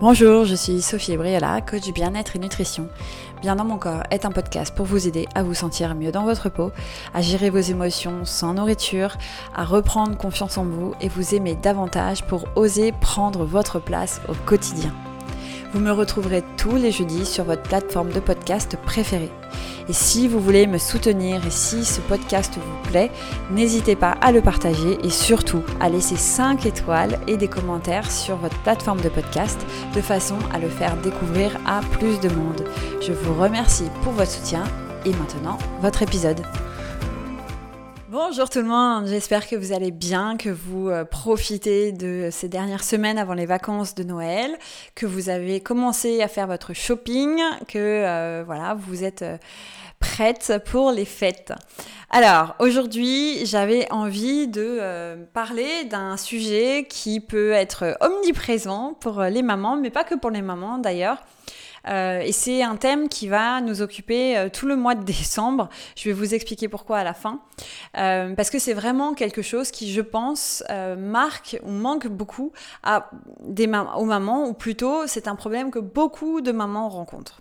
Bonjour, je suis Sophie Ebriella, coach bien-être et nutrition. Bien dans mon corps est un podcast pour vous aider à vous sentir mieux dans votre peau, à gérer vos émotions sans nourriture, à reprendre confiance en vous et vous aimer davantage pour oser prendre votre place au quotidien. Vous me retrouverez tous les jeudis sur votre plateforme de podcast préférée. Et si vous voulez me soutenir et si ce podcast vous plaît, n'hésitez pas à le partager et surtout à laisser 5 étoiles et des commentaires sur votre plateforme de podcast de façon à le faire découvrir à plus de monde. Je vous remercie pour votre soutien et maintenant votre épisode. Bonjour tout le monde, j'espère que vous allez bien, que vous euh, profitez de ces dernières semaines avant les vacances de Noël, que vous avez commencé à faire votre shopping, que euh, voilà, vous êtes euh, prête pour les fêtes. Alors, aujourd'hui, j'avais envie de parler d'un sujet qui peut être omniprésent pour les mamans, mais pas que pour les mamans d'ailleurs. Euh, et c'est un thème qui va nous occuper euh, tout le mois de décembre. Je vais vous expliquer pourquoi à la fin. parce que c'est vraiment quelque chose qui, je pense, marque ou manque beaucoup aux mamans, ou plutôt c'est un problème que beaucoup de mamans rencontrent.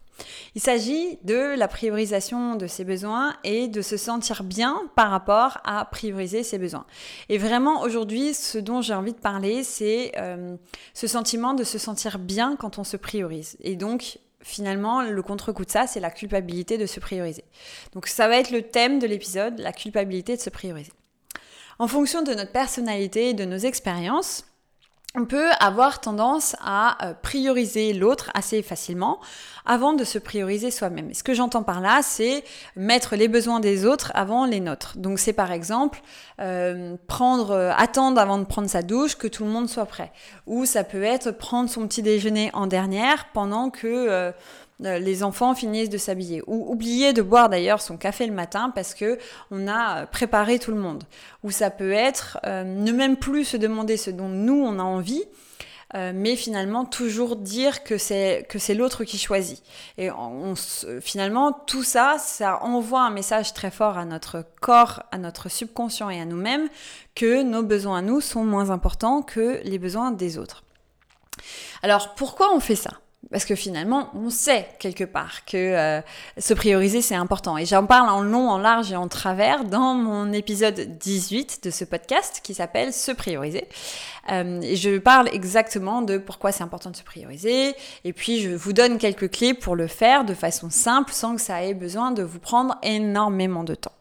Il s'agit de la priorisation de ses besoins et de se sentir bien par rapport à prioriser ses besoins. Et vraiment aujourd'hui, ce dont j'ai envie de parler, c'est euh, ce sentiment de se sentir bien quand on se priorise. Et donc, finalement, le contre-coup de ça, c'est la culpabilité de se prioriser. Donc ça va être le thème de l'épisode, la culpabilité de se prioriser. En fonction de notre personnalité et de nos expériences, on peut avoir tendance à euh, prioriser l'autre assez facilement avant de se prioriser soi-même. ce que j'entends par là, c'est mettre les besoins des autres avant les nôtres. Donc c'est par exemple euh, prendre, euh, attendre avant de prendre sa douche que tout le monde soit prêt. Ou ça peut être prendre son petit déjeuner en dernière pendant que les enfants finissent de s'habiller. Ou oublier de boire d'ailleurs son café le matin parce que on a préparé tout le monde. Ou ça peut être euh, ne même plus se demander ce dont nous on a envie. Euh, mais finalement toujours dire que c'est que c'est l'autre qui choisit. Et finalement tout ça, ça envoie un message très fort à notre corps, à notre subconscient et à nous-mêmes que nos besoins à nous sont moins importants que les besoins des autres. Alors pourquoi on fait ça? Parce que finalement, on sait quelque part que euh, se prioriser, c'est important. Et j'en parle en long, en large et en travers dans mon épisode 18 de ce podcast qui s'appelle Se prioriser. Euh, et je parle exactement de pourquoi c'est important de se prioriser. Et puis, je vous donne quelques clés pour le faire de façon simple sans que ça ait besoin de vous prendre énormément de temps.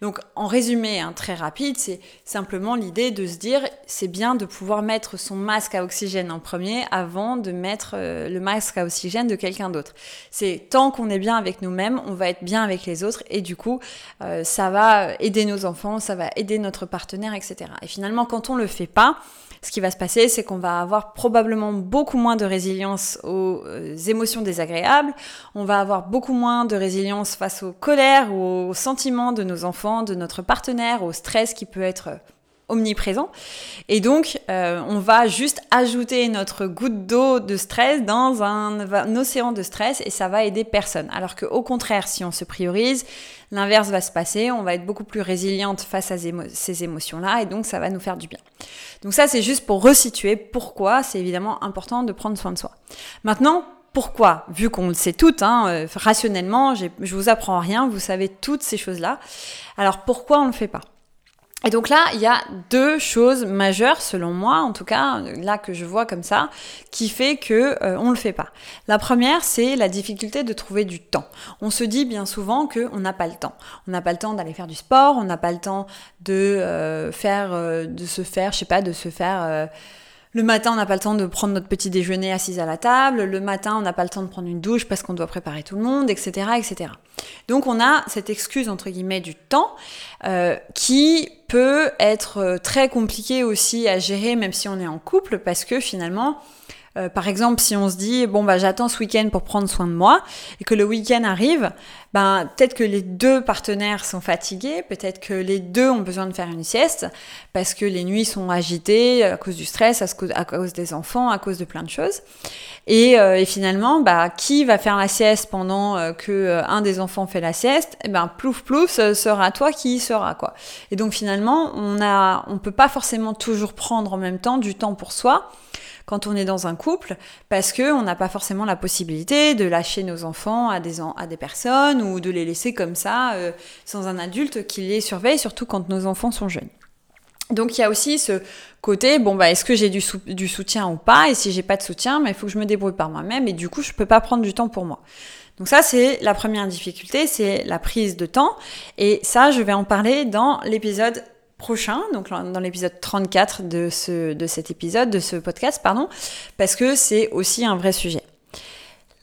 Donc en résumé, hein, très rapide, c'est simplement l'idée de se dire c'est bien de pouvoir mettre son masque à oxygène en premier avant de mettre euh, le masque à oxygène de quelqu'un d'autre. C'est tant qu'on est bien avec nous-mêmes, on va être bien avec les autres et du coup euh, ça va aider nos enfants, ça va aider notre partenaire, etc. Et finalement quand on le fait pas, ce qui va se passer, c'est qu'on va avoir probablement beaucoup moins de résilience aux euh, émotions désagréables, on va avoir beaucoup moins de résilience face aux colères ou aux sentiments de nos enfants, de notre partenaire, au stress qui peut être omniprésent. Et donc, euh, on va juste ajouter notre goutte d'eau de stress dans un, océan de stress et ça va aider personne. Alors qu'au contraire, si on se priorise, l'inverse va se passer. On va être beaucoup plus résiliente face à ces émotions-là et donc ça va nous faire du bien. Donc ça, c'est juste pour resituer pourquoi c'est évidemment important de prendre soin de soi. Maintenant, pourquoi? Vu qu'on le sait toutes, hein, euh, rationnellement, je vous apprends rien, vous savez toutes ces choses-là. Alors pourquoi on ne le fait pas? Et donc là, il y a deux choses majeures, selon moi, en tout cas, là que je vois comme ça, qui fait que euh, on le fait pas. La première, c'est la difficulté de trouver du temps. On se dit bien souvent qu'on n'a pas le temps. On n'a pas le temps d'aller faire du sport, on n'a pas le temps de euh, faire, euh, de se faire, je sais pas, de se faire le matin, on n'a pas le temps de prendre notre petit déjeuner assise à la table. Le matin, on n'a pas le temps de prendre une douche parce qu'on doit préparer tout le monde, etc., etc. Donc, on a cette excuse entre guillemets du temps euh, qui peut être euh, très compliqué aussi à gérer, même si on est en couple, parce que finalement, euh, par exemple, si on se dit bon bah j'attends ce week-end pour prendre soin de moi et que le week-end arrive, ben peut-être que les deux partenaires sont fatigués, peut-être que les deux ont besoin de faire une sieste parce que les nuits sont agitées à cause du stress, à cause, des enfants, à cause de plein de choses. Et, euh, finalement, bah qui va faire la sieste pendant euh, que un des enfants fait la sieste? Eh ben plouf plouf, ce sera toi qui y sera quoi. Et donc finalement, on a, on peut pas forcément toujours prendre en même temps du temps pour soi quand on est dans un couple, parce que on n'a pas forcément la possibilité de lâcher nos enfants à des, à des personnes ou de les laisser comme ça euh, sans un adulte qui les surveille, surtout quand nos enfants sont jeunes. Donc il y a aussi ce côté, bon bah est-ce que j'ai du, soutien ou pas? Et si j'ai pas de soutien, bah, il faut que je me débrouille par moi-même et du coup je peux pas prendre du temps pour moi. Donc ça c'est la première difficulté, c'est la prise de temps et ça je vais en parler dans l'épisode prochain, donc dans l'épisode 34 de, ce, de cet épisode, de ce podcast, pardon, parce que c'est aussi un vrai sujet.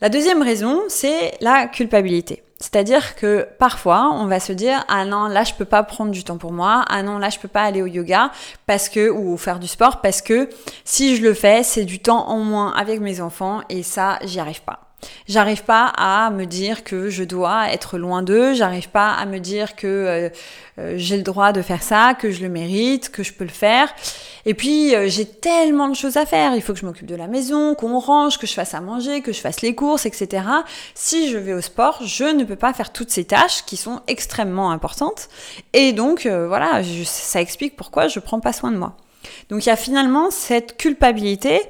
La deuxième raison, c'est la culpabilité. C'est-à-dire que parfois, on va se dire ah non, là je peux pas prendre du temps pour moi, ah non, là je peux pas aller au yoga parce que ou faire du sport parce que si je le fais, c'est du temps en moins avec mes enfants et ça, j'y arrive pas. J'arrive pas à me dire que je dois être loin d'eux, j'arrive pas à me dire que euh, euh, j'ai le droit de faire ça, que je le mérite, que je peux le faire. Et puis euh, j'ai tellement de choses à faire, il faut que je m'occupe de la maison, qu'on range, que je fasse à manger, que je fasse les courses, etc. Si je vais au sport, je ne peux pas faire toutes ces tâches qui sont extrêmement importantes. Et donc voilà, ça explique pourquoi je prends pas soin de moi. Donc il y a finalement cette culpabilité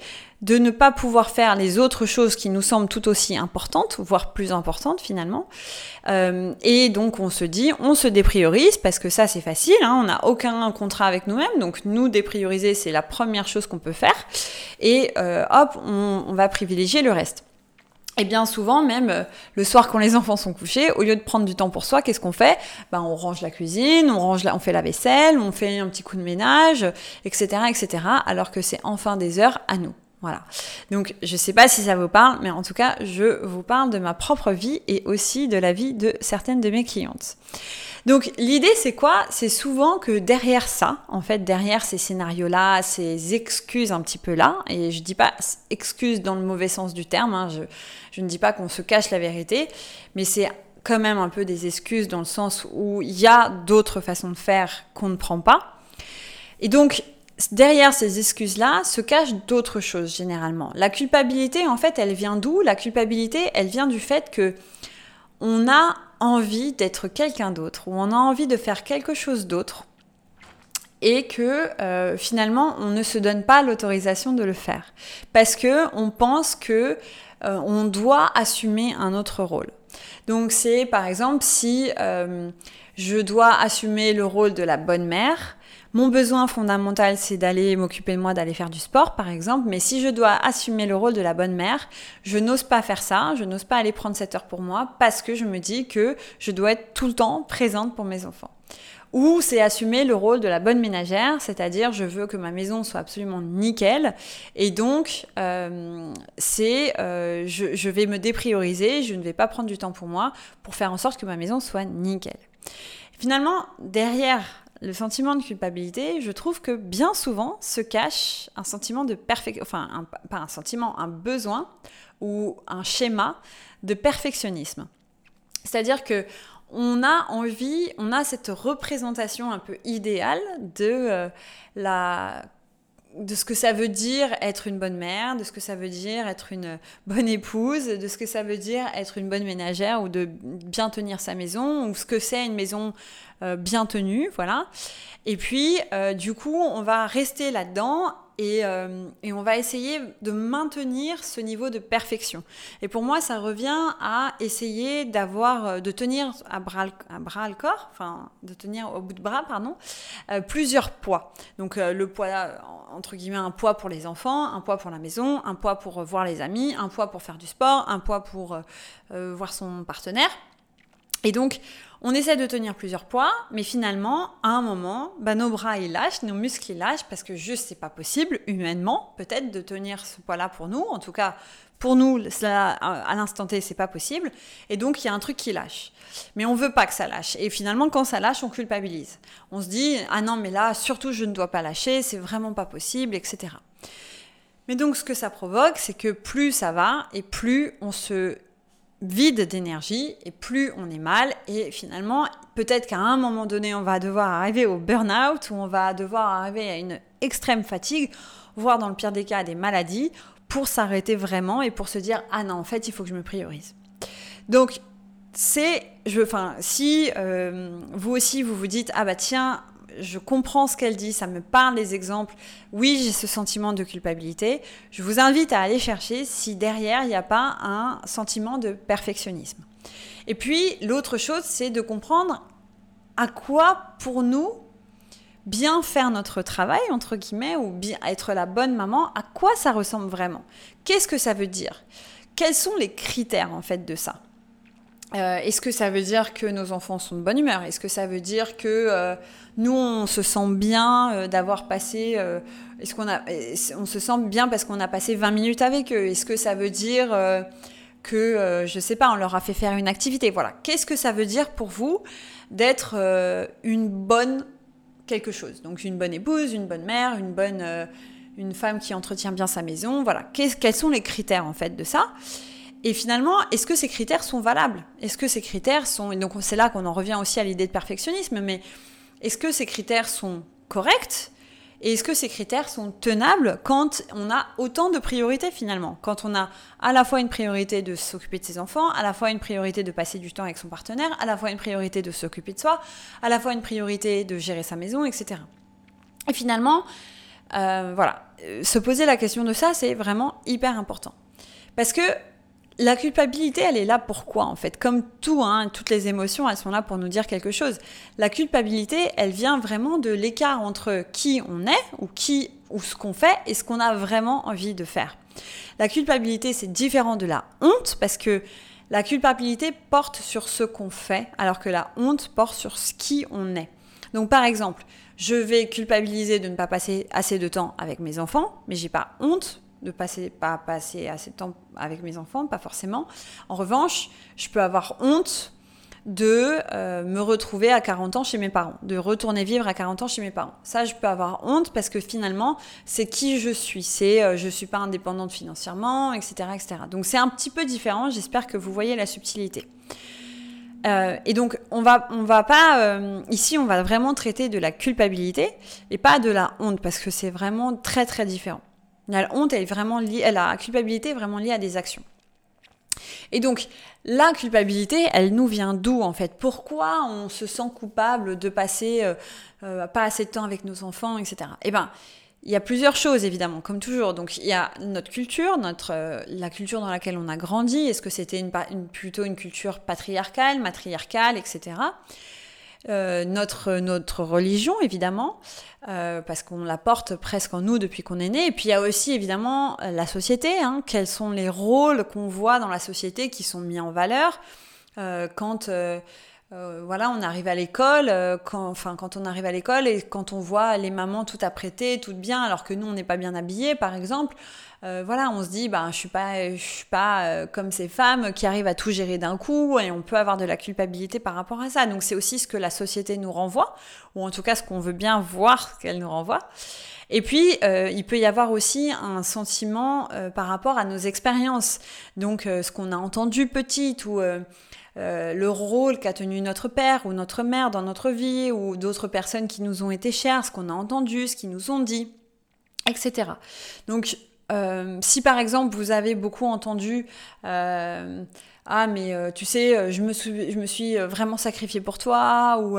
de ne pas pouvoir faire les autres choses qui nous semblent tout aussi importantes, voire plus importantes finalement. Euh, et donc on se dit, on se dépriorise, parce que ça c'est facile, hein, on n'a aucun contrat avec nous-mêmes, donc nous déprioriser c'est la première chose qu'on peut faire, et euh, hop, on, va privilégier le reste. Et bien souvent, même euh, le soir quand les enfants sont couchés, au lieu de prendre du temps pour soi, qu'est-ce qu'on fait? Ben, On range la cuisine, on, range on fait la vaisselle, on fait un petit coup de ménage, etc. etc. alors que c'est enfin des heures à nous. Voilà. Donc, je ne sais pas si ça vous parle, mais en tout cas, je vous parle de ma propre vie et aussi de la vie de certaines de mes clientes. Donc, l'idée, c'est quoi? C'est souvent que derrière ça, en fait, derrière ces scénarios-là, ces excuses un petit peu là, et je dis pas excuses dans le mauvais sens du terme, hein, je, je ne dis pas qu'on se cache la vérité, mais c'est quand même un peu des excuses dans le sens où il y a d'autres façons de faire qu'on ne prend pas. Et donc, derrière ces excuses-là se cachent d'autres choses généralement. La culpabilité, en fait, elle vient d'où? La culpabilité, elle vient du fait que on a envie d'être quelqu'un d'autre, ou on a envie de faire quelque chose d'autre, et que euh, finalement on ne se donne pas l'autorisation de le faire, parce que on pense que euh, on doit assumer un autre rôle. Donc c'est par exemple si euh, je dois assumer le rôle de la bonne mère, mon besoin fondamental, c'est d'aller m'occuper de moi, d'aller faire du sport, par exemple. Mais si je dois assumer le rôle de la bonne mère, je n'ose pas faire ça. Je n'ose pas aller prendre cette heure pour moi parce que je me dis que je dois être tout le temps présente pour mes enfants. Ou c'est assumer le rôle de la bonne ménagère, c'est-à-dire je veux que ma maison soit absolument nickel, et donc euh, c'est euh, je, je vais me déprioriser, je ne vais pas prendre du temps pour moi pour faire en sorte que ma maison soit nickel. Finalement, derrière le sentiment de culpabilité, je trouve que bien souvent se cache un sentiment de perfection, enfin pas un sentiment, un besoin ou un schéma de perfectionnisme. C'est-à-dire que on a envie, on a cette représentation un peu idéale de euh, la de ce que ça veut dire être une bonne mère, de ce que ça veut dire être une bonne épouse, de ce que ça veut dire être une bonne ménagère ou de bien tenir sa maison, ou ce que c'est une maison euh, bien tenue, voilà. Et puis, euh, du coup, on va rester là-dedans euh, et, on va essayer de maintenir ce niveau de perfection. Et pour moi, ça revient à essayer d'avoir, euh, de tenir à bras, à bras le corps, enfin, de tenir au bout de bras, pardon, euh, plusieurs poids. Donc le poids, entre guillemets, un poids pour les enfants, un poids pour la maison, un poids pour voir les amis, un poids pour faire du sport, un poids pour voir son partenaire. Et donc, on essaie de tenir plusieurs poids, mais finalement, à un moment, bah, nos bras ils lâchent, nos muscles ils lâchent, parce que juste c'est pas possible, humainement, peut-être, de tenir ce poids-là pour nous. En tout cas, pour nous, à l'instant T, c'est pas possible. Et donc, il y a un truc qui lâche. Mais on veut pas que ça lâche. Et finalement, quand ça lâche, on culpabilise. On se dit, ah non, mais là, surtout, je ne dois pas lâcher, c'est vraiment pas possible, etc. Mais donc, ce que ça provoque, c'est que plus ça va, et plus on se vide d'énergie et plus on est mal et finalement peut-être qu'à un moment donné on va devoir arriver au burn-out ou on va devoir arriver à une extrême fatigue voire dans le pire des cas à des maladies pour s'arrêter vraiment et pour se dire ah non en fait il faut que je me priorise donc c'est je enfin si euh, vous aussi vous vous dites ah bah tiens je comprends ce qu'elle dit, ça me parle des exemples. Oui, j'ai ce sentiment de culpabilité. Je vous invite à aller chercher si derrière, il n'y a pas un sentiment de perfectionnisme. Et puis, l'autre chose, c'est de comprendre à quoi, pour nous, bien faire notre travail, entre guillemets, ou bien être la bonne maman, à quoi ça ressemble vraiment? Qu'est-ce que ça veut dire? Quels sont les critères, en fait, de ça? Euh, Est-ce que ça veut dire que nos enfants sont de bonne humeur? Est-ce que ça veut dire que euh, nous, on se sent bien euh, d'avoir passé... On se sent bien parce qu'on a passé 20 minutes avec eux? Est-ce que ça veut dire que, je sais pas, on leur a fait faire une activité? Voilà. Qu'est-ce que ça veut dire pour vous d'être une bonne quelque chose? Donc une bonne épouse, une bonne mère, une bonne... femme qui entretient bien sa maison, voilà. quels sont les critères en fait de ça? Et finalement, est-ce que ces critères sont valables? Est-ce que ces critères sont... Et donc c'est là qu'on en revient aussi à l'idée de perfectionnisme, mais est-ce que ces critères sont corrects? Et est-ce que ces critères sont tenables quand on a autant de priorités finalement? Quand on a à la fois une priorité de s'occuper de ses enfants, à la fois une priorité de passer du temps avec son partenaire, à la fois une priorité de s'occuper de soi, à la fois une priorité de gérer sa maison, etc. Et finalement, euh, voilà, euh, se poser la question de ça, c'est vraiment hyper important. Parce que la culpabilité, elle est là pourquoi en fait? Comme tout, hein, toutes les émotions, elles sont là pour nous dire quelque chose. La culpabilité, elle vient vraiment de l'écart entre qui on est ou qui ou ce qu'on fait et ce qu'on a vraiment envie de faire. La culpabilité, c'est différent de la honte parce que la culpabilité porte sur ce qu'on fait alors que la honte porte sur ce qui on est. Donc par exemple, je vais culpabiliser de ne pas passer assez de temps avec mes enfants, mais j'ai pas honte de passer, pas passer assez de temps avec mes enfants, pas forcément. En revanche, je peux avoir honte de euh, me retrouver à 40 ans chez mes parents, de retourner vivre à 40 ans chez mes parents. Ça, je peux avoir honte parce que finalement, c'est qui je suis. C'est euh, je suis pas indépendante financièrement, etc., etc. Donc c'est un petit peu différent. J'espère que vous voyez la subtilité. Euh, et donc, on va, on va pas, ici, on va vraiment traiter de la culpabilité et pas de la honte parce que c'est vraiment très, très différent. La honte, est vraiment liée, la culpabilité est vraiment liée à des actions. Et donc, la culpabilité, elle nous vient d'où en fait? Pourquoi on se sent coupable de passer euh, euh, pas assez de temps avec nos enfants, etc. Eh ben, il y a plusieurs choses évidemment, comme toujours. Donc, il y a notre culture, notre euh, la culture dans laquelle on a grandi. Est-ce que c'était plutôt une culture patriarcale, matriarcale, etc. Euh, notre, notre religion, évidemment, euh, parce qu'on la porte presque en nous depuis qu'on est né. Et puis il y a aussi, évidemment, la société. Hein, quels sont les rôles qu'on voit dans la société qui sont mis en valeur euh, quand... voilà, on arrive à l'école, quand, enfin quand on arrive à l'école et quand on voit les mamans tout apprêtées, toutes bien, alors que nous on n'est pas bien habillés, par exemple, euh, voilà, on se dit, bah, je suis pas, je suis pas euh, comme ces femmes qui arrivent à tout gérer d'un coup, et on peut avoir de la culpabilité par rapport à ça. Donc c'est aussi ce que la société nous renvoie, ou en tout cas ce qu'on veut bien voir qu'elle nous renvoie. Et puis, euh, il peut y avoir aussi un sentiment par rapport à nos expériences. Donc, ce qu'on a entendu petite ou le rôle qu'a tenu notre père ou notre mère dans notre vie ou d'autres personnes qui nous ont été chères, ce qu'on a entendu, ce qu'ils nous ont dit, etc. Donc, euh, si par exemple vous avez beaucoup entendu euh, ah mais euh, tu sais je me je me suis vraiment sacrifiée pour toi ou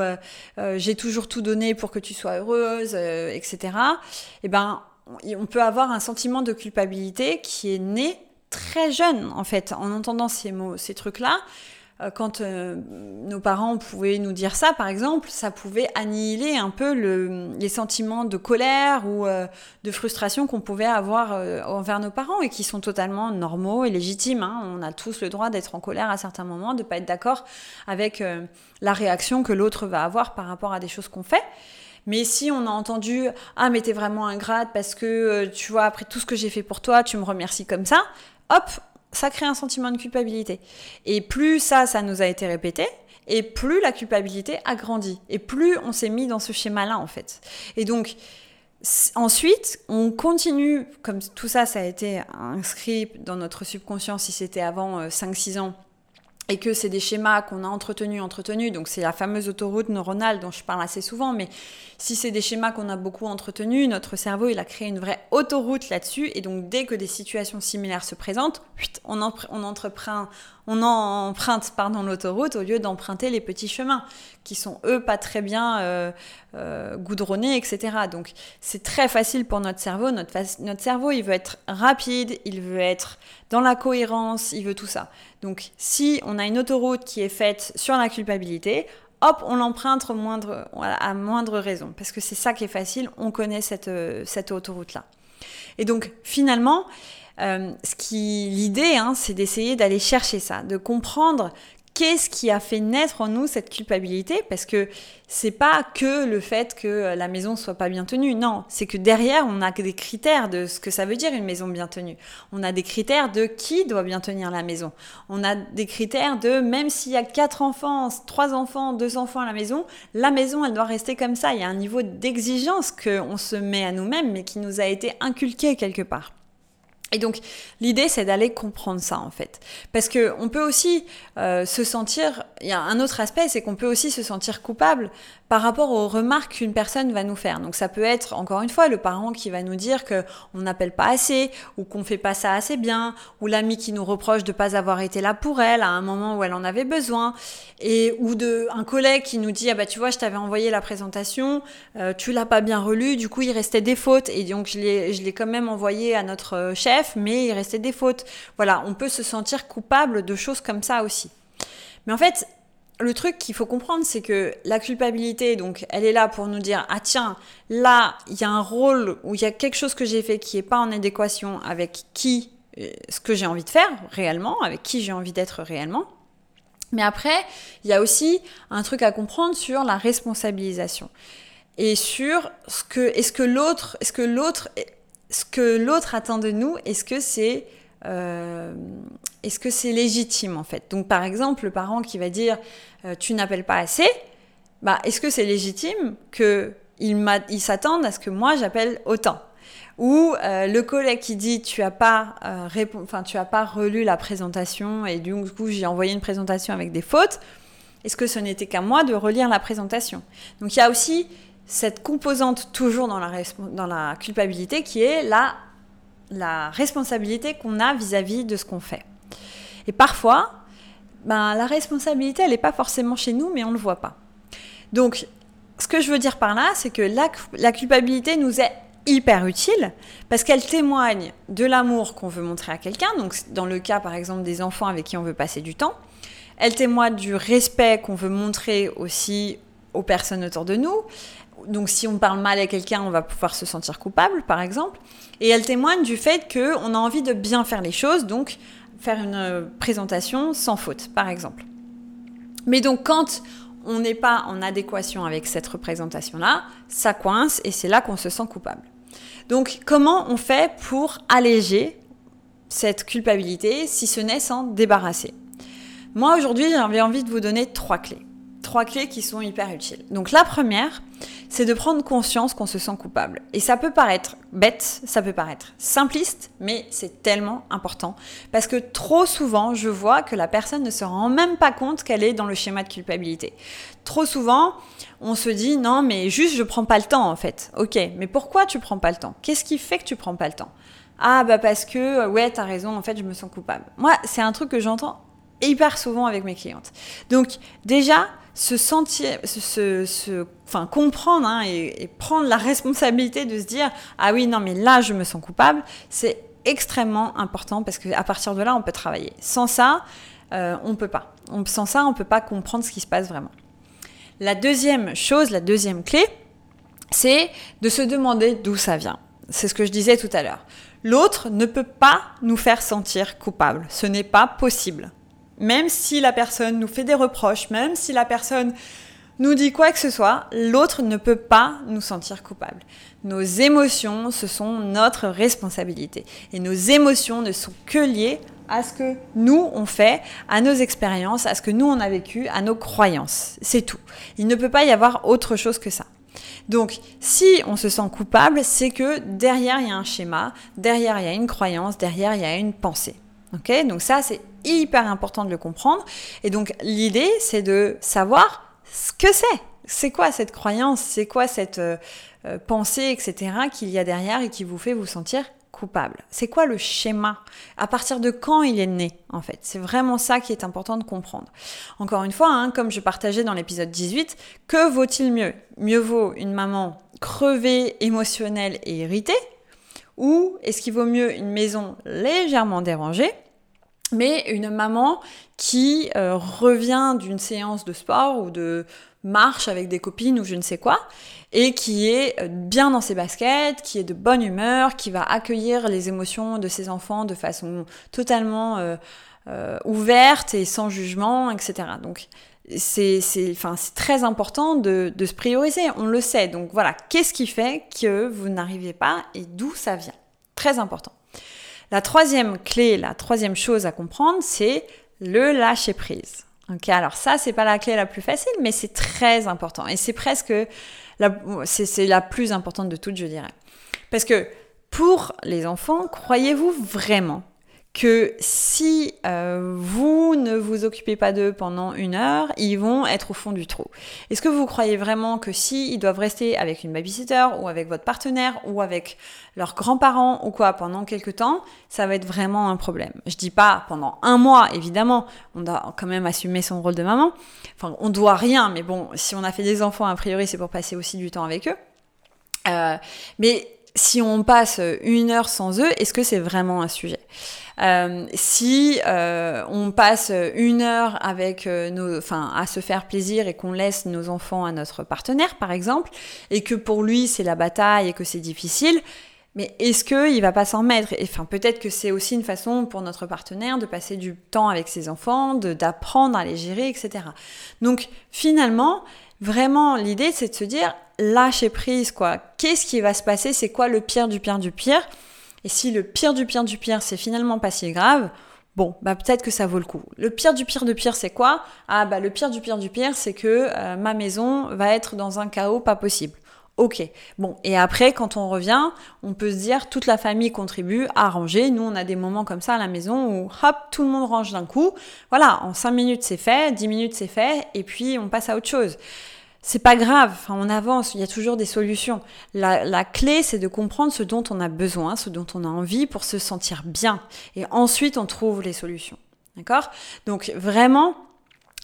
j'ai toujours tout donné pour que tu sois heureuse etc eh ben on peut avoir un sentiment de culpabilité qui est né très jeune en fait en entendant ces mots ces trucs là euh, quand euh, nos parents pouvaient nous dire ça, par exemple, ça pouvait annihiler un peu les sentiments de colère ou euh, de frustration qu'on pouvait avoir envers nos parents et qui sont totalement normaux et légitimes. Hein. On a tous le droit d'être en colère à certains moments, de ne pas être d'accord avec la réaction que l'autre va avoir par rapport à des choses qu'on fait. Mais si on a entendu ah mais t'es vraiment ingrate parce que tu vois après tout ce que j'ai fait pour toi, tu me remercies comme ça, hop, ça crée un sentiment de culpabilité. Et plus ça, ça nous a été répété, et plus la culpabilité a grandi, et plus on s'est mis dans ce schéma-là, en fait. Et donc, ensuite, on continue, comme tout ça, ça a été inscrit dans notre subconscient si c'était avant 5-6 euh, ans, et que c'est des schémas qu'on a entretenus, entretenus, donc c'est la fameuse autoroute neuronale dont je parle assez souvent, mais si c'est des schémas qu'on a beaucoup entretenus, notre cerveau, il a créé une vraie autoroute là-dessus, et donc dès que des situations similaires se présentent, on, on entreprend on emprunte pardon l'autoroute au lieu d'emprunter les petits chemins qui sont eux pas très bien euh, euh, goudronnés, etc. Donc c'est très facile pour notre cerveau. Notre, notre cerveau, il veut être rapide, il veut être dans la cohérence, il veut tout ça. Donc si on a une autoroute qui est faite sur la culpabilité, hop, on l'emprunte à moindre raison, parce que c'est ça qui est facile, on connaît cette, euh, cette autoroute-là. Et donc finalement, euh, ce qui l'idée, hein, c'est d'essayer d'aller chercher ça, de comprendre qu'est-ce qui a fait naître en nous cette culpabilité Parce que c'est pas que le fait que la maison soit pas bien tenue, non, c'est que derrière on a des critères de ce que ça veut dire une maison bien tenue. On a des critères de qui doit bien tenir la maison. On a des critères de même s'il y a quatre enfants, trois enfants, deux enfants à la maison, la maison elle doit rester comme ça. Il y a un niveau d'exigence qu'on se met à nous-mêmes, mais qui nous a été inculqué quelque part. Et donc l'idée c'est d'aller comprendre ça en fait, parce que on peut aussi euh, se sentir, il y a un autre aspect, c'est qu'on peut aussi se sentir coupable par rapport aux remarques qu'une personne va nous faire. Donc ça peut être encore une fois le parent qui va nous dire que on n'appelle pas assez ou qu'on fait pas ça assez bien, ou l'ami qui nous reproche de pas avoir été là pour elle à un moment où elle en avait besoin, et ou de un collègue qui nous dit ah bah tu vois je t'avais envoyé la présentation, euh, tu l'as pas bien relu, du coup il restait des fautes et donc je l'ai je l'ai quand même envoyé à notre euh, chef mais il restait des fautes. Voilà, on peut se sentir coupable de choses comme ça aussi. Mais en fait, le truc qu'il faut comprendre, c'est que la culpabilité, donc, elle est là pour nous dire ah tiens, là, il y a un rôle où il y a quelque chose que j'ai fait qui n'est pas en adéquation avec qui, euh, ce que j'ai envie de faire réellement, avec qui j'ai envie d'être réellement. Mais après, il y a aussi un truc à comprendre sur la responsabilisation et sur ce que est-ce que l'autre, est-ce que l'autre ce que l'autre attend de nous, est-ce que c'est euh, est-ce que c'est légitime en fait? Donc par exemple, le parent qui va dire euh, tu n'appelles pas assez, bah est-ce que c'est légitime que il à ce que moi j'appelle autant? Ou euh, le collègue qui dit tu as pas enfin tu as pas relu la présentation et du coup j'ai envoyé une présentation avec des fautes. Est-ce que ce n'était qu'à moi de relire la présentation? Donc il y a aussi cette composante toujours dans la, culpabilité qui est la responsabilité qu'on a vis-à-vis de ce qu'on fait. Et parfois, ben, la responsabilité, elle n'est pas forcément chez nous, mais on ne le voit pas. Donc, ce que je veux dire par là, c'est que la, culpabilité nous est hyper utile parce qu'elle témoigne de l'amour qu'on veut montrer à quelqu'un. Donc, dans le cas, par exemple, des enfants avec qui on veut passer du temps, elle témoigne du respect qu'on veut montrer aussi aux personnes autour de nous donc si on parle mal à quelqu'un, on va pouvoir se sentir coupable, par exemple. Et elle témoigne du fait qu'on a envie de bien faire les choses, donc faire une euh, présentation sans faute, par exemple. Mais donc quand on n'est pas en adéquation avec cette représentation-là, ça coince et c'est là qu'on se sent coupable. Donc comment on fait pour alléger cette culpabilité, si ce n'est s'en débarrasser? Moi aujourd'hui, j'avais envie de vous donner trois clés. Clés qui sont hyper utiles. Donc la première, c'est de prendre conscience qu'on se sent coupable. Et ça peut paraître bête, ça peut paraître simpliste, mais c'est tellement important. Parce que trop souvent, je vois que la personne ne se rend même pas compte qu'elle est dans le schéma de culpabilité. Trop souvent, on se dit non, mais juste je prends pas le temps en fait. Ok, mais pourquoi tu prends pas le temps? Qu'est-ce qui fait que tu prends pas le temps? Ah bah parce que ouais, t'as raison, en fait, je me sens coupable. Moi, c'est un truc que j'entends hyper souvent avec mes clientes. Donc déjà, se sentir, se, enfin, comprendre hein, et, prendre la responsabilité de se dire ah oui non mais là je me sens coupable, c'est extrêmement important parce qu'à partir de là on peut travailler. Sans ça, euh, on peut pas. sans ça, on peut pas comprendre ce qui se passe vraiment. La deuxième chose, la deuxième clé, c'est de se demander d'où ça vient. C'est ce que je disais tout à l'heure. L'autre ne peut pas nous faire sentir coupable. Ce n'est pas possible. Même si la personne nous fait des reproches, même si la personne nous dit quoi que ce soit, l'autre ne peut pas nous sentir coupables. Nos émotions, ce sont notre responsabilité. Et nos émotions ne sont que liées à ce que nous on fait, à nos expériences, à ce que nous on a vécu, à nos croyances. C'est tout. Il ne peut pas y avoir autre chose que ça. Donc, si on se sent coupable, c'est que derrière il y a un schéma, derrière il y a une croyance, derrière il y a une pensée. Ok? Donc ça, c'est hyper important de le comprendre. Et donc l'idée, c'est de savoir ce que c'est. C'est quoi cette croyance? C'est quoi cette euh, euh, pensée, etc., qu'il y a derrière et qui vous fait vous sentir coupable? C'est quoi le schéma? À partir de quand il est né, en fait? C'est vraiment ça qui est important de comprendre. Encore une fois, hein, comme je partageais dans l'épisode 18, que vaut-il mieux? Mieux vaut une maman crevée, émotionnelle et irritée Ou est-ce qu'il vaut mieux une maison légèrement dérangée mais une maman qui euh, revient d'une séance de sport ou de marche avec des copines ou je ne sais quoi, et qui est euh, bien dans ses baskets, qui est de bonne humeur, qui va accueillir les émotions de ses enfants de façon totalement euh, ouverte et sans jugement, etc. Donc c'est très important de, de se prioriser, on le sait. Donc voilà, qu'est-ce qui fait que vous n'arrivez pas et d'où ça vient? Très important. La troisième clé, la troisième chose à comprendre, c'est le lâcher prise. Ok, alors ça, c'est pas la clé la plus facile, mais c'est très important. Et c'est presque la, c'est la plus importante de toutes, je dirais. Parce que pour les enfants, croyez-vous vraiment que si euh, vous ne vous occupez pas d'eux pendant une heure, ils vont être au fond du trou. Est-ce que vous croyez vraiment que si ils doivent rester avec une babysitter ou avec votre partenaire ou avec leurs grands-parents ou quoi pendant quelques temps, ça va être vraiment un problème Je dis pas pendant un mois, évidemment, on doit quand même assumer son rôle de maman. Enfin, on doit rien, mais bon, si on a fait des enfants, a priori, c'est pour passer aussi du temps avec eux. Euh, mais si on passe une heure sans eux, est-ce que c'est vraiment un sujet? Euh, Si euh, on passe une heure avec euh, nos, enfin, à se faire plaisir et qu'on laisse nos enfants à notre partenaire, par exemple, et que pour lui c'est la bataille et que c'est difficile, mais est-ce qu'il va pas s'en mettre? Enfin, peut-être que c'est aussi une façon pour notre partenaire de passer du temps avec ses enfants, d'apprendre à les gérer, etc. Donc, finalement, vraiment, l'idée, c'est de se dire, lâcher prise, quoi. Qu'est-ce qui va se passer? C'est quoi le pire du pire du pire? Et si le pire du pire du pire, c'est finalement pas si grave, bon, bah peut-être que ça vaut le coup. Le pire du pire du pire, c'est quoi? Ah bah le pire du pire du pire, c'est que euh, ma maison va être dans un chaos pas possible. Ok, bon, et après, quand on revient, on peut se dire, toute la famille contribue à ranger. Nous, on a des moments comme ça à la maison où, hop, tout le monde range d'un coup. Voilà, en 5 minutes, c'est fait, 10 minutes, c'est fait, et puis on passe à autre chose c'est pas grave, on avance, il y a toujours des solutions. La, la clé, c'est de comprendre ce dont on a besoin, ce dont on a envie pour se sentir bien. Et ensuite, on trouve les solutions. D'accord? Donc vraiment,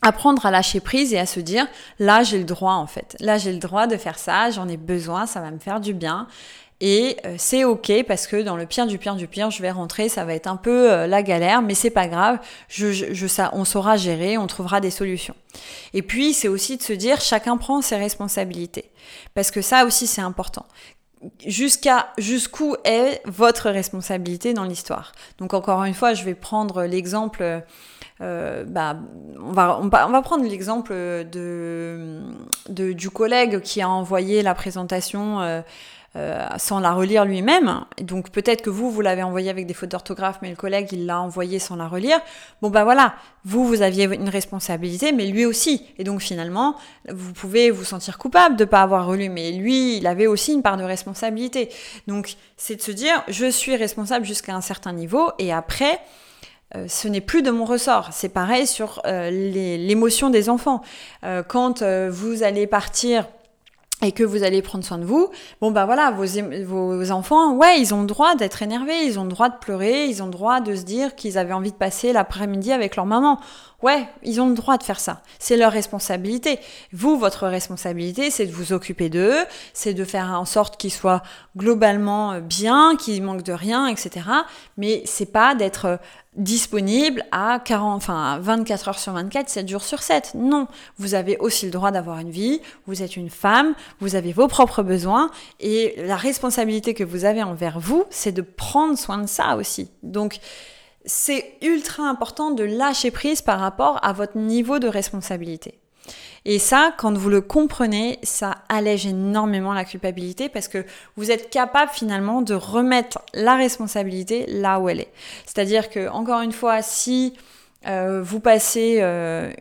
apprendre à lâcher prise et à se dire, là, j'ai le droit en fait. Là, j'ai le droit de faire ça, j'en ai besoin, ça va me faire du bien. Et euh, c'est ok parce que dans le pire du pire du pire, je vais rentrer, ça va être un peu euh, la galère, mais c'est pas grave. Je, je, ça, on saura gérer, on trouvera des solutions. Et puis c'est aussi de se dire chacun prend ses responsabilités parce que ça aussi c'est important. Jusqu'à jusqu'où est votre responsabilité dans l'histoire? Donc encore une fois, je vais prendre l'exemple. Euh, bah, on, va, on, va, prendre l'exemple de, de, du collègue qui a envoyé la présentation euh, euh, sans la relire lui-même. Donc peut-être que vous, vous l'avez envoyé avec des fautes d'orthographe, mais le collègue, il l'a envoyé sans la relire. Bon bah voilà, vous, vous aviez une responsabilité, mais lui aussi. Et donc finalement, vous pouvez vous sentir coupable de ne pas avoir relu, mais lui, il avait aussi une part de responsabilité. Donc c'est de se dire, je suis responsable jusqu'à un certain niveau, et après, euh, ce n'est plus de mon ressort. C'est pareil sur euh, l'émotion des enfants. quand vous allez partir et que vous allez prendre soin de vous, bon bah voilà, vos, vos enfants, ouais, ils ont le droit d'être énervés, ils ont le droit de pleurer, ils ont le droit de se dire qu'ils avaient envie de passer l'après-midi avec leur maman. Ouais, ils ont le droit de faire ça. C'est leur responsabilité. Vous, votre responsabilité, c'est de vous occuper d'eux, c'est de faire en sorte qu'ils soient globalement bien, qu'ils manquent de rien, etc. Mais c'est pas d'être disponible à 40, enfin 24 heures sur 24, 7 jours sur 7. Non, vous avez aussi le droit d'avoir une vie, vous êtes une femme, vous avez vos propres besoins et la responsabilité que vous avez envers vous, c'est de prendre soin de ça aussi. Donc c'est ultra important de lâcher prise par rapport à votre niveau de responsabilité. Et ça, quand vous le comprenez, ça allège énormément la culpabilité parce que vous êtes capable finalement de remettre la responsabilité là où elle est. C'est-à-dire que, encore une fois, si euh, vous passez euh,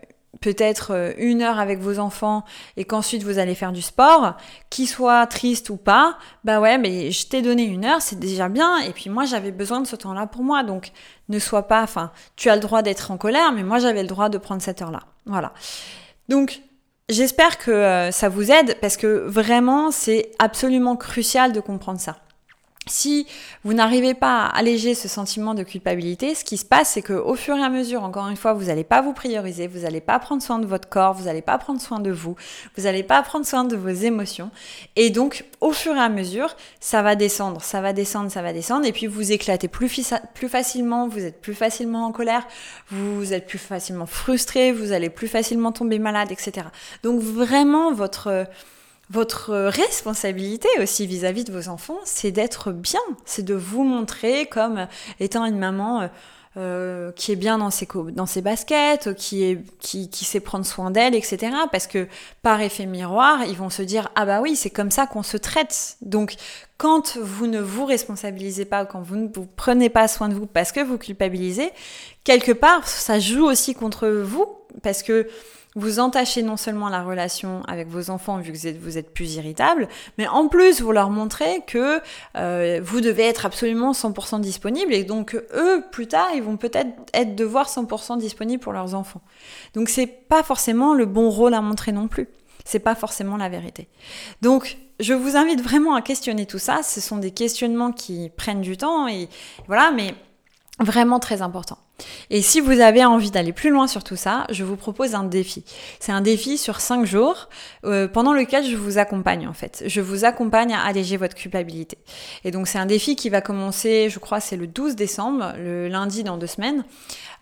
peut-être euh, une heure avec vos enfants et qu'ensuite vous allez faire du sport, qu'il soit triste ou pas, bah ouais, mais je t'ai donné une heure, c'est déjà bien, et puis moi j'avais besoin de ce temps-là pour moi, donc ne sois pas, enfin, tu as le droit d'être en colère, mais moi j'avais le droit de prendre cette heure-là. Voilà. Donc, J'espère que euh, ça vous aide parce que vraiment c'est absolument crucial de comprendre ça. Si vous n'arrivez pas à alléger ce sentiment de culpabilité, ce qui se passe, c'est qu'au fur et à mesure, encore une fois, vous n'allez pas vous prioriser, vous n'allez pas prendre soin de votre corps, vous n'allez pas prendre soin de vous, vous n'allez pas prendre soin de vos émotions. Et donc, au fur et à mesure, ça va descendre, ça va descendre, ça va descendre, et puis vous éclatez plus, plus facilement, vous êtes plus facilement en colère, vous êtes plus facilement frustré, vous allez plus facilement tomber malade, etc. Donc vraiment, votre votre responsabilité aussi vis-à-vis de vos enfants, c'est d'être bien, c'est de vous montrer comme étant une maman euh, euh, qui est bien dans ses, baskets, qui, est, qui, qui sait prendre soin d'elle, etc. Parce que par effet miroir, ils vont se dire ah bah oui, c'est comme ça qu'on se traite. Donc quand vous ne vous responsabilisez pas, quand vous ne prenez pas soin de vous parce que vous culpabilisez, quelque part, ça joue aussi contre vous parce que vous entachez non seulement la relation avec vos enfants vu que vous êtes, plus irritable, mais en plus vous leur montrez que euh, vous devez être absolument 100% disponible et donc eux plus tard ils vont peut-être être devoir 100% disponibles pour leurs enfants. Donc c'est pas forcément le bon rôle à montrer non plus. C'est pas forcément la vérité. Donc je vous invite vraiment à questionner tout ça. Ce sont des questionnements qui prennent du temps et voilà, mais vraiment très important. Et si vous avez envie d'aller plus loin sur tout ça, je vous propose un défi. C'est un défi sur 5 jours euh, pendant lequel je vous accompagne en fait. Je vous accompagne à alléger votre culpabilité. Et donc c'est un défi qui va commencer, je crois c'est le 12 décembre, le lundi dans deux semaines.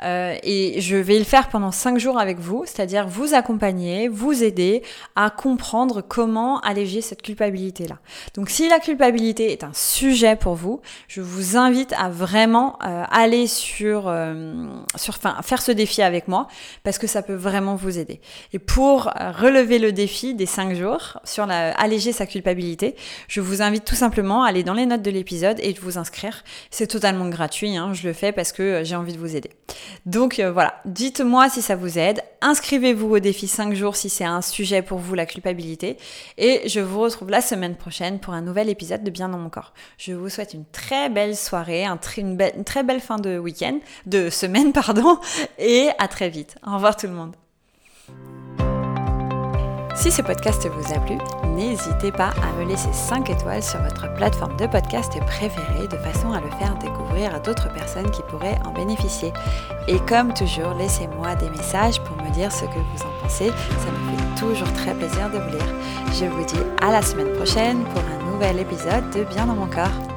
Euh, et je vais le faire pendant 5 jours avec vous, c'est-à-dire vous accompagner, vous aider à comprendre comment alléger cette culpabilité-là. Donc si la culpabilité est un sujet pour vous, je vous invite à vraiment euh, aller sur... Euh, sur, enfin, faire ce défi avec moi parce que ça peut vraiment vous aider. Et pour euh, relever le défi des 5 jours sur la, alléger sa culpabilité, je vous invite tout simplement à aller dans les notes de l'épisode et de vous inscrire. C'est totalement gratuit, hein, je le fais parce que euh, j'ai envie de vous aider. Donc voilà, dites-moi si ça vous aide, inscrivez-vous au défi 5 jours si c'est un sujet pour vous la culpabilité et je vous retrouve la semaine prochaine pour un nouvel épisode de Bien dans mon corps. Je vous souhaite une très belle soirée, un une, une très belle fin de week-end, de semaine, pardon, et à très vite. Au revoir tout le monde. Si ce podcast vous a plu, n'hésitez pas à me laisser 5 étoiles sur votre plateforme de podcast préférée de façon à le faire découvrir à d'autres personnes qui pourraient en bénéficier. Et comme toujours, laissez-moi des messages pour me dire ce que vous en pensez, ça me fait toujours très plaisir de vous lire. Je vous dis à la semaine prochaine pour un nouvel épisode de Bien dans mon corps.